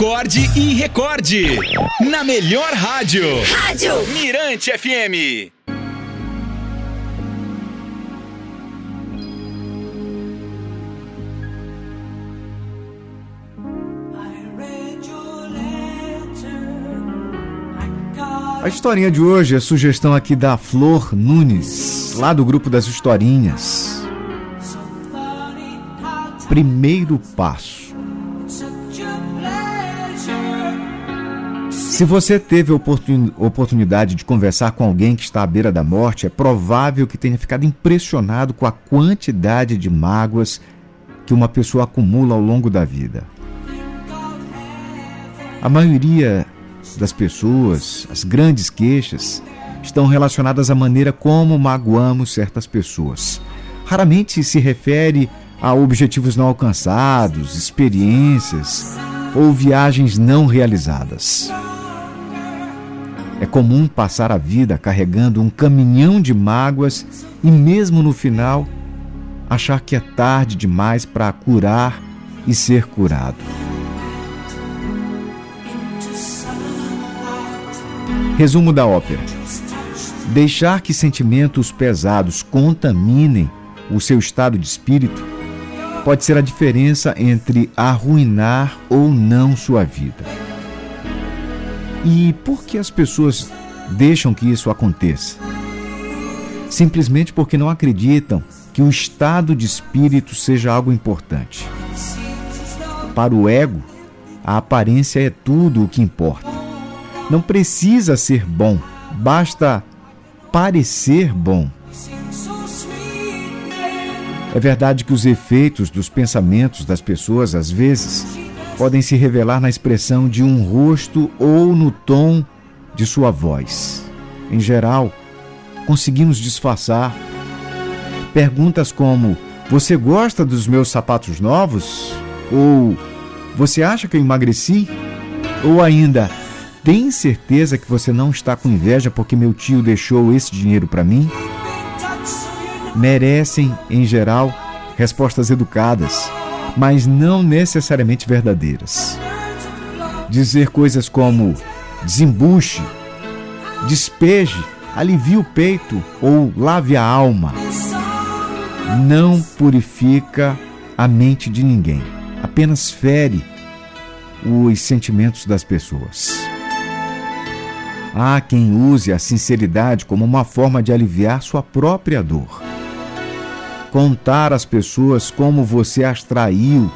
Acorde e recorde. Na melhor rádio. Rádio Mirante FM. A historinha de hoje é sugestão aqui da Flor Nunes, lá do grupo das historinhas. Primeiro passo. Se você teve a oportunidade de conversar com alguém que está à beira da morte, é provável que tenha ficado impressionado com a quantidade de mágoas que uma pessoa acumula ao longo da vida. A maioria das pessoas, as grandes queixas, estão relacionadas à maneira como magoamos certas pessoas. Raramente se refere a objetivos não alcançados, experiências ou viagens não realizadas. É comum passar a vida carregando um caminhão de mágoas e, mesmo no final, achar que é tarde demais para curar e ser curado. Resumo da ópera: Deixar que sentimentos pesados contaminem o seu estado de espírito pode ser a diferença entre arruinar ou não sua vida. E por que as pessoas deixam que isso aconteça? Simplesmente porque não acreditam que o estado de espírito seja algo importante. Para o ego, a aparência é tudo o que importa. Não precisa ser bom, basta parecer bom. É verdade que os efeitos dos pensamentos das pessoas, às vezes, podem se revelar na expressão de um rosto ou no tom de sua voz. Em geral, conseguimos disfarçar. Perguntas como: Você gosta dos meus sapatos novos? Ou Você acha que eu emagreci? Ou ainda: Tem certeza que você não está com inveja porque meu tio deixou esse dinheiro para mim? merecem, em geral, respostas educadas, mas não necessariamente verdadeiras. Dizer coisas como desembuche, despeje, alivie o peito ou lave a alma não purifica a mente de ninguém, apenas fere os sentimentos das pessoas. Há quem use a sinceridade como uma forma de aliviar sua própria dor contar às pessoas como você as traiu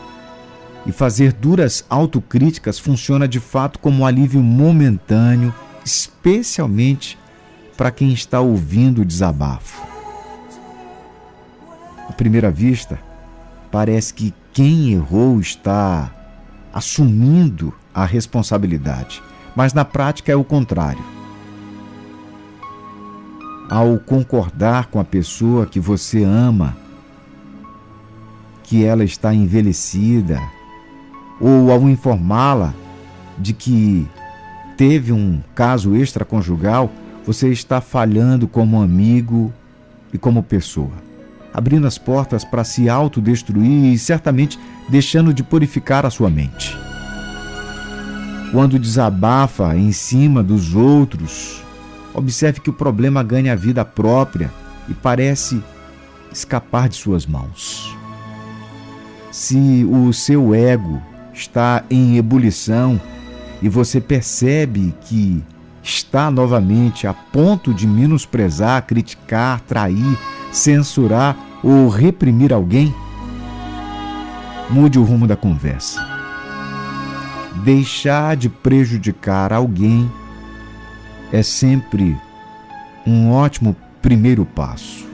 e fazer duras autocríticas funciona de fato como um alívio momentâneo, especialmente para quem está ouvindo o desabafo. À primeira vista, parece que quem errou está assumindo a responsabilidade, mas na prática é o contrário. Ao concordar com a pessoa que você ama, que ela está envelhecida, ou ao informá-la de que teve um caso extraconjugal, você está falhando como amigo e como pessoa, abrindo as portas para se autodestruir e certamente deixando de purificar a sua mente. Quando desabafa em cima dos outros, observe que o problema ganha vida própria e parece escapar de suas mãos se o seu ego está em ebulição e você percebe que está novamente a ponto de menosprezar, criticar, trair, censurar ou reprimir alguém, mude o rumo da conversa. Deixar de prejudicar alguém é sempre um ótimo primeiro passo.